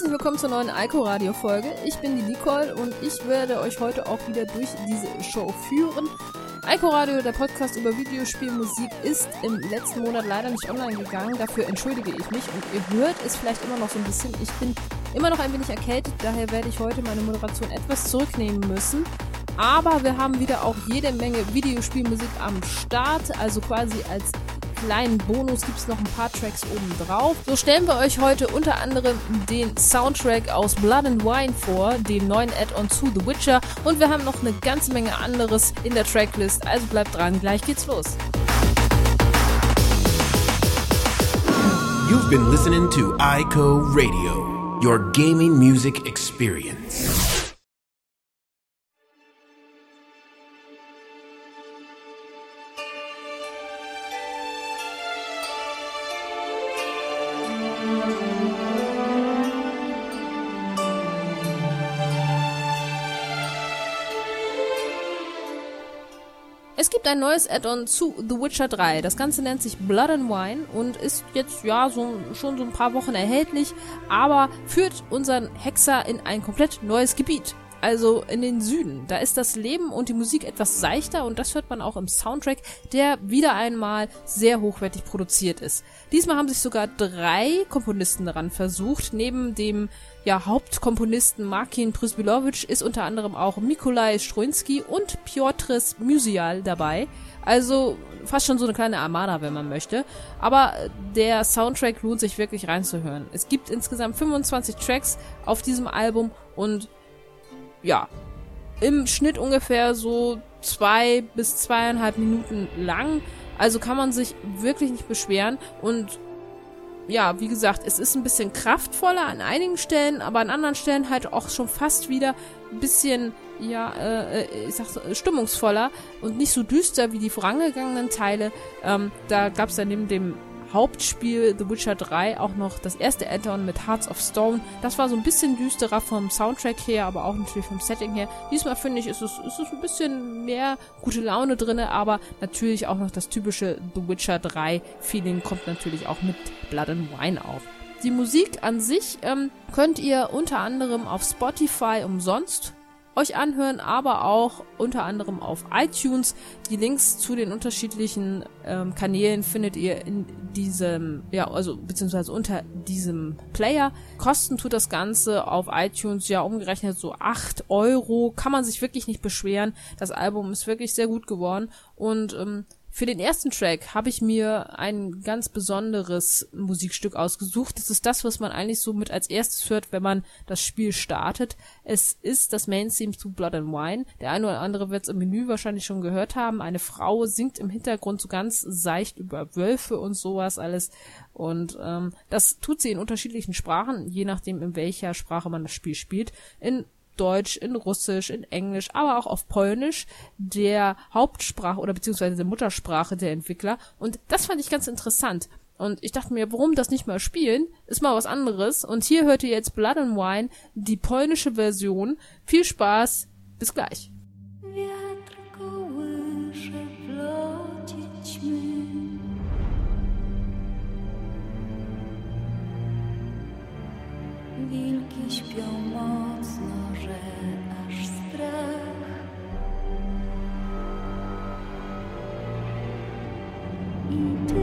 Herzlich willkommen zur neuen Alco Radio Folge. Ich bin die Nicole und ich werde euch heute auch wieder durch diese Show führen. Alco Radio, der Podcast über Videospielmusik, ist im letzten Monat leider nicht online gegangen. Dafür entschuldige ich mich und ihr hört es vielleicht immer noch so ein bisschen. Ich bin immer noch ein wenig erkältet, daher werde ich heute meine Moderation etwas zurücknehmen müssen. Aber wir haben wieder auch jede Menge Videospielmusik am Start, also quasi als kleinen Bonus gibt es noch ein paar Tracks oben drauf. So stellen wir euch heute unter anderem den Soundtrack aus Blood and Wine vor, dem neuen Add-on zu The Witcher und wir haben noch eine ganze Menge anderes in der Tracklist, also bleibt dran, gleich geht's los. You've been listening to ICO Radio, your gaming music experience. Es gibt ein neues Add-on zu The Witcher 3. Das Ganze nennt sich Blood and Wine und ist jetzt ja so, schon so ein paar Wochen erhältlich, aber führt unseren Hexer in ein komplett neues Gebiet. Also in den Süden. Da ist das Leben und die Musik etwas seichter und das hört man auch im Soundtrack, der wieder einmal sehr hochwertig produziert ist. Diesmal haben sich sogar drei Komponisten daran versucht. Neben dem ja, Hauptkomponisten Markin Prysbilovic ist unter anderem auch Mikolai Struinski und Piotrs Musial dabei. Also fast schon so eine kleine Armada, wenn man möchte. Aber der Soundtrack lohnt sich wirklich reinzuhören. Es gibt insgesamt 25 Tracks auf diesem Album und ja, im Schnitt ungefähr so zwei bis zweieinhalb Minuten lang. Also kann man sich wirklich nicht beschweren und ja, wie gesagt, es ist ein bisschen kraftvoller an einigen Stellen, aber an anderen Stellen halt auch schon fast wieder ein bisschen, ja, äh, ich sag so, stimmungsvoller und nicht so düster wie die vorangegangenen Teile. Ähm, da gab es dann neben dem Hauptspiel The Witcher 3 auch noch das erste Add-on mit Hearts of Stone. Das war so ein bisschen düsterer vom Soundtrack her, aber auch natürlich vom Setting her. Diesmal finde ich, ist es, ist es ein bisschen mehr gute Laune drinne, aber natürlich auch noch das typische The Witcher 3 Feeling kommt natürlich auch mit Blood and Wine auf. Die Musik an sich ähm, könnt ihr unter anderem auf Spotify umsonst euch anhören, aber auch unter anderem auf iTunes. Die Links zu den unterschiedlichen ähm, Kanälen findet ihr in diesem, ja, also beziehungsweise unter diesem Player. Kosten tut das Ganze auf iTunes ja umgerechnet so acht Euro. Kann man sich wirklich nicht beschweren. Das Album ist wirklich sehr gut geworden und ähm, für den ersten Track habe ich mir ein ganz besonderes Musikstück ausgesucht. Das ist das, was man eigentlich so mit als erstes hört, wenn man das Spiel startet. Es ist das Main-Theme zu Blood and Wine. Der eine oder andere wird es im Menü wahrscheinlich schon gehört haben. Eine Frau singt im Hintergrund so ganz seicht über Wölfe und sowas alles. Und ähm, das tut sie in unterschiedlichen Sprachen, je nachdem, in welcher Sprache man das Spiel spielt. In Deutsch, in Russisch, in Englisch, aber auch auf Polnisch, der Hauptsprache oder beziehungsweise der Muttersprache der Entwickler. Und das fand ich ganz interessant. Und ich dachte mir, warum das nicht mal spielen? Ist mal was anderes. Und hier hört ihr jetzt Blood and Wine, die polnische Version. Viel Spaß, bis gleich. Wilki śpią eternal.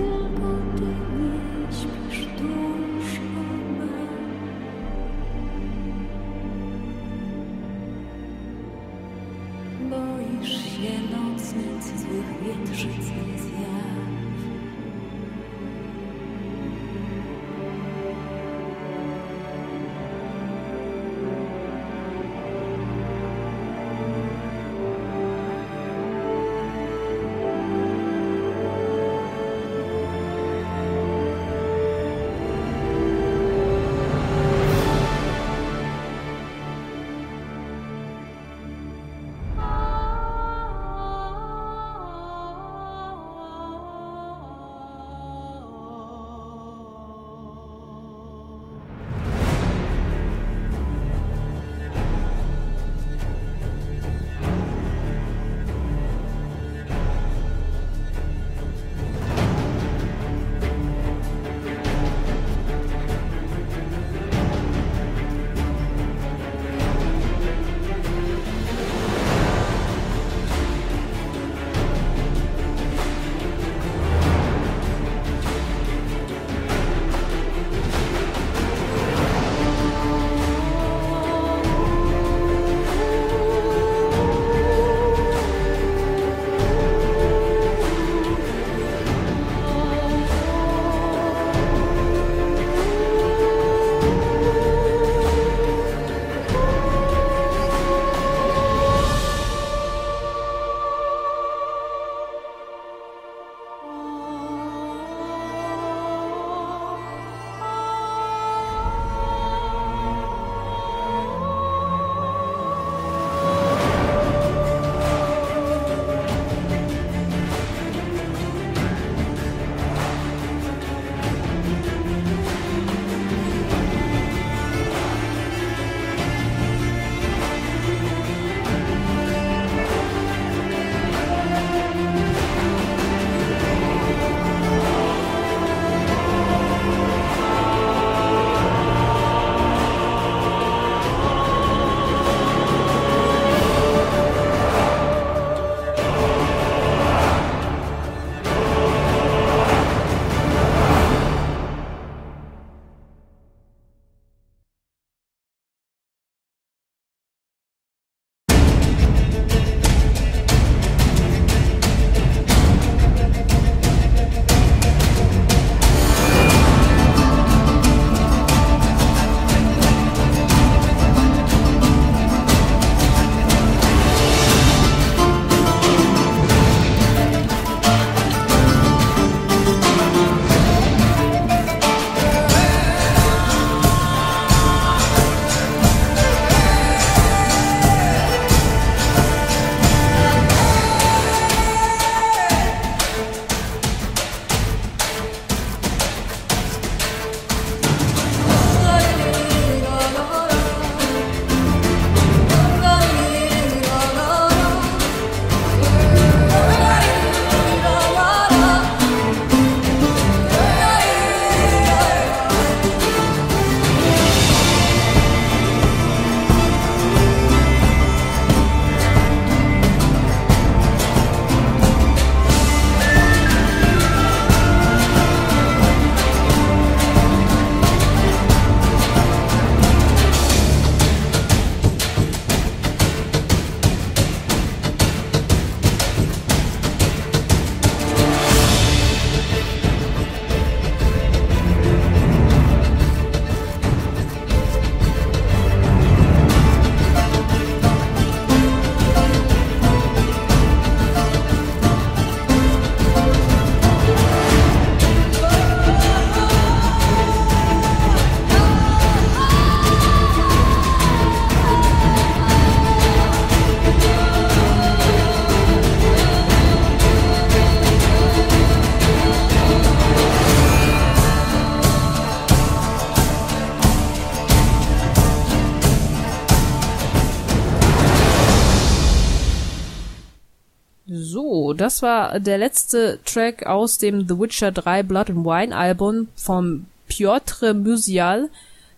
Das war der letzte Track aus dem The Witcher 3 Blood and Wine Album vom Piotr Musial.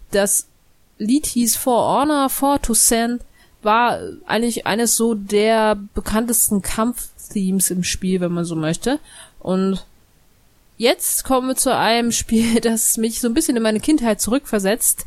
Das Lied hieß For Honor, For Toussaint, war eigentlich eines so der bekanntesten Kampfthemes im Spiel, wenn man so möchte. Und jetzt kommen wir zu einem Spiel, das mich so ein bisschen in meine Kindheit zurückversetzt.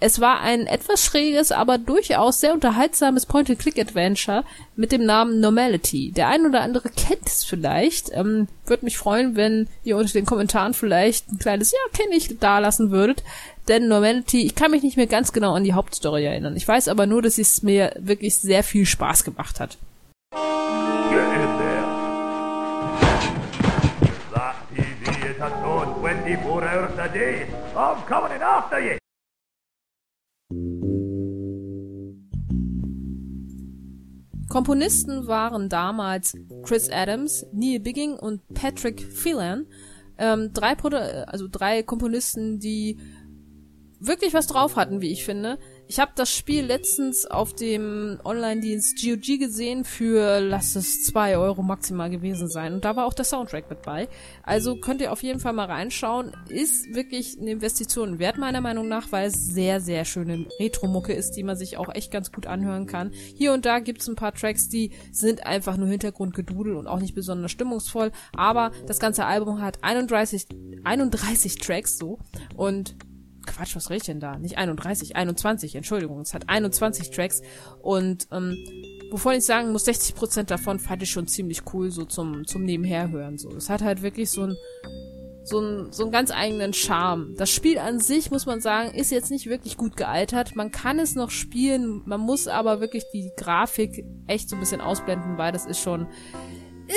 Es war ein etwas schräges, aber durchaus sehr unterhaltsames Point-and-Click-Adventure mit dem Namen Normality. Der ein oder andere kennt es vielleicht. Ähm, Würde mich freuen, wenn ihr unter den Kommentaren vielleicht ein kleines Ja, kenne ich, da lassen würdet. Denn Normality, ich kann mich nicht mehr ganz genau an die Hauptstory erinnern. Ich weiß aber nur, dass es mir wirklich sehr viel Spaß gemacht hat. That TV is on 24 hours a day. I'm coming in after you. Komponisten waren damals Chris Adams, Neil Bigging und Patrick Phelan. Ähm, drei, Produ also drei Komponisten, die wirklich was drauf hatten, wie ich finde. Ich habe das Spiel letztens auf dem Online-Dienst GOG gesehen für, lass es zwei Euro maximal gewesen sein. Und da war auch der Soundtrack mit bei. Also könnt ihr auf jeden Fall mal reinschauen. Ist wirklich eine Investition wert, meiner Meinung nach, weil es sehr, sehr schöne Retro-Mucke ist, die man sich auch echt ganz gut anhören kann. Hier und da gibt's ein paar Tracks, die sind einfach nur Hintergrundgedudel und auch nicht besonders stimmungsvoll. Aber das ganze Album hat 31, 31 Tracks so. Und Quatsch, was rede ich denn da? Nicht 31, 21, Entschuldigung. Es hat 21 Tracks und ähm, wovon ich sagen muss, 60% davon fand ich schon ziemlich cool, so zum, zum Nebenherhören. So. Es hat halt wirklich so ein so ein so einen ganz eigenen Charme. Das Spiel an sich, muss man sagen, ist jetzt nicht wirklich gut gealtert. Man kann es noch spielen, man muss aber wirklich die Grafik echt so ein bisschen ausblenden, weil das ist schon,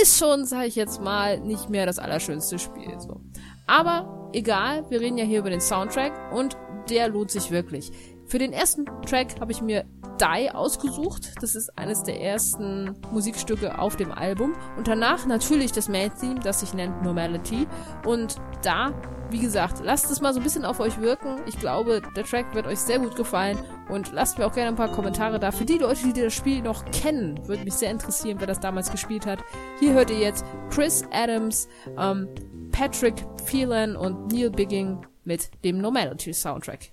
ist schon, sag ich jetzt mal, nicht mehr das allerschönste Spiel. So. Aber egal, wir reden ja hier über den Soundtrack und der lohnt sich wirklich. Für den ersten Track habe ich mir Die ausgesucht. Das ist eines der ersten Musikstücke auf dem Album. Und danach natürlich das Main Theme, das sich nennt Normality. Und da, wie gesagt, lasst es mal so ein bisschen auf euch wirken. Ich glaube, der Track wird euch sehr gut gefallen. Und lasst mir auch gerne ein paar Kommentare da. Für die Leute, die das Spiel noch kennen, würde mich sehr interessieren, wer das damals gespielt hat. Hier hört ihr jetzt Chris Adams, ähm, Patrick Phelan und Neil Bigging mit dem Normality Soundtrack.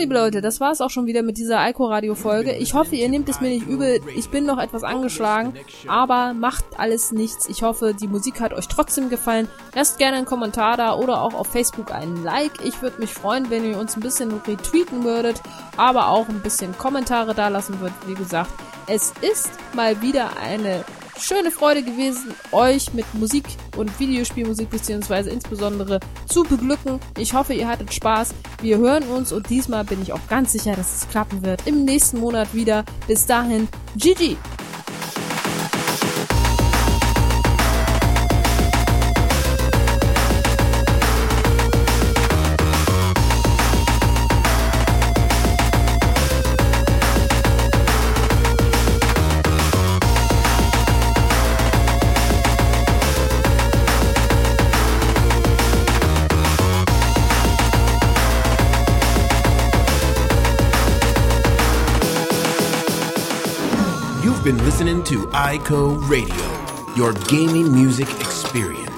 Liebe Leute, das war's auch schon wieder mit dieser Ico-Radio-Folge. Ich hoffe, ihr nehmt es mir nicht übel. Ich bin noch etwas angeschlagen, aber macht alles nichts. Ich hoffe, die Musik hat euch trotzdem gefallen. Lasst gerne einen Kommentar da oder auch auf Facebook einen Like. Ich würde mich freuen, wenn ihr uns ein bisschen retweeten würdet, aber auch ein bisschen Kommentare da lassen würdet. Wie gesagt, es ist mal wieder eine schöne Freude gewesen, euch mit Musik und Videospielmusik beziehungsweise insbesondere zu beglücken. Ich hoffe, ihr hattet Spaß. Wir hören uns und diesmal bin ich auch ganz sicher, dass es klappen wird. Im nächsten Monat wieder. Bis dahin, GG! Listening to ICO Radio, your gaming music experience.